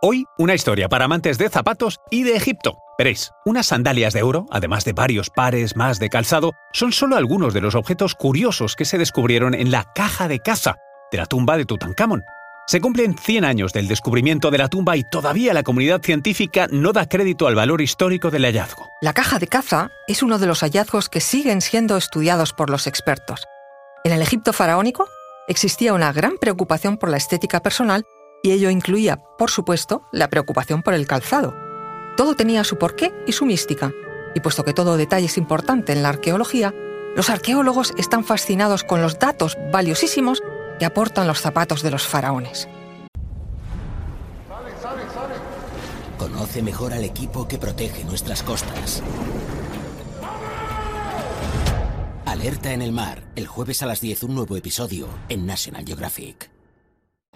Hoy, una historia para amantes de zapatos y de Egipto. Veréis, unas sandalias de oro, además de varios pares más de calzado, son solo algunos de los objetos curiosos que se descubrieron en la caja de caza de la tumba de Tutankamón. Se cumplen 100 años del descubrimiento de la tumba y todavía la comunidad científica no da crédito al valor histórico del hallazgo. La caja de caza es uno de los hallazgos que siguen siendo estudiados por los expertos. En el Egipto faraónico existía una gran preocupación por la estética personal y ello incluía, por supuesto, la preocupación por el calzado. Todo tenía su porqué y su mística, y puesto que todo detalle es importante en la arqueología, los arqueólogos están fascinados con los datos valiosísimos que aportan los zapatos de los faraones. Conoce mejor al equipo que protege nuestras costas. Alerta en el mar, el jueves a las 10 un nuevo episodio en National Geographic.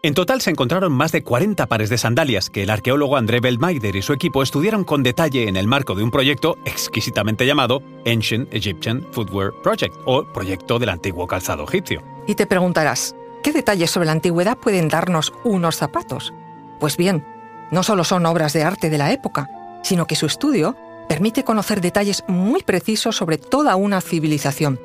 En total se encontraron más de 40 pares de sandalias que el arqueólogo André Belmaider y su equipo estudiaron con detalle en el marco de un proyecto exquisitamente llamado Ancient Egyptian Footwear Project o Proyecto del Antiguo Calzado Egipcio. Y te preguntarás, ¿qué detalles sobre la antigüedad pueden darnos unos zapatos? Pues bien, no solo son obras de arte de la época, sino que su estudio permite conocer detalles muy precisos sobre toda una civilización,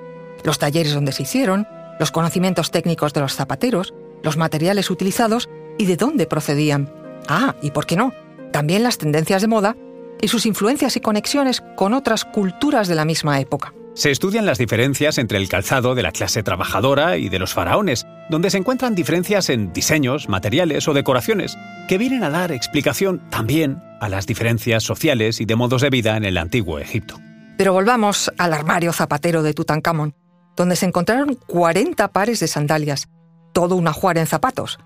los talleres donde se hicieron, los conocimientos técnicos de los zapateros, los materiales utilizados y de dónde procedían. Ah, y por qué no, también las tendencias de moda y sus influencias y conexiones con otras culturas de la misma época. Se estudian las diferencias entre el calzado de la clase trabajadora y de los faraones, donde se encuentran diferencias en diseños, materiales o decoraciones, que vienen a dar explicación también a las diferencias sociales y de modos de vida en el antiguo Egipto. Pero volvamos al armario zapatero de Tutankamón, donde se encontraron 40 pares de sandalias, todo un ajuar en zapatos.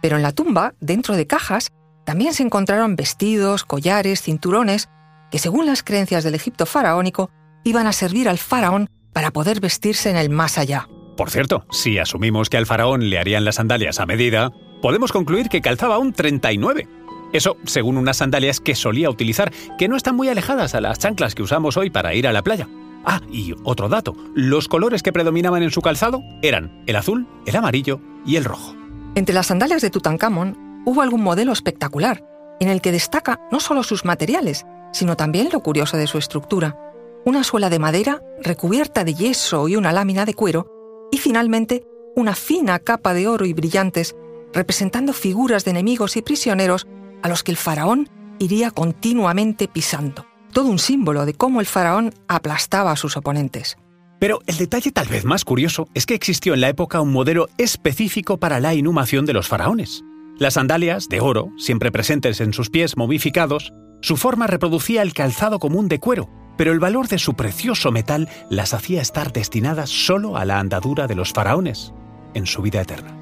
Pero en la tumba, dentro de cajas, también se encontraron vestidos, collares, cinturones, que según las creencias del Egipto faraónico, iban a servir al faraón para poder vestirse en el más allá. Por cierto, si asumimos que al faraón le harían las sandalias a medida, podemos concluir que calzaba un 39. Eso según unas sandalias que solía utilizar, que no están muy alejadas a las chanclas que usamos hoy para ir a la playa. Ah, y otro dato, los colores que predominaban en su calzado eran el azul, el amarillo y el rojo. Entre las sandalias de Tutankamón hubo algún modelo espectacular, en el que destaca no solo sus materiales, sino también lo curioso de su estructura. Una suela de madera recubierta de yeso y una lámina de cuero, y finalmente una fina capa de oro y brillantes, representando figuras de enemigos y prisioneros a los que el faraón iría continuamente pisando todo un símbolo de cómo el faraón aplastaba a sus oponentes. Pero el detalle tal vez más curioso es que existió en la época un modelo específico para la inhumación de los faraones. Las sandalias, de oro, siempre presentes en sus pies momificados, su forma reproducía el calzado común de cuero, pero el valor de su precioso metal las hacía estar destinadas solo a la andadura de los faraones en su vida eterna.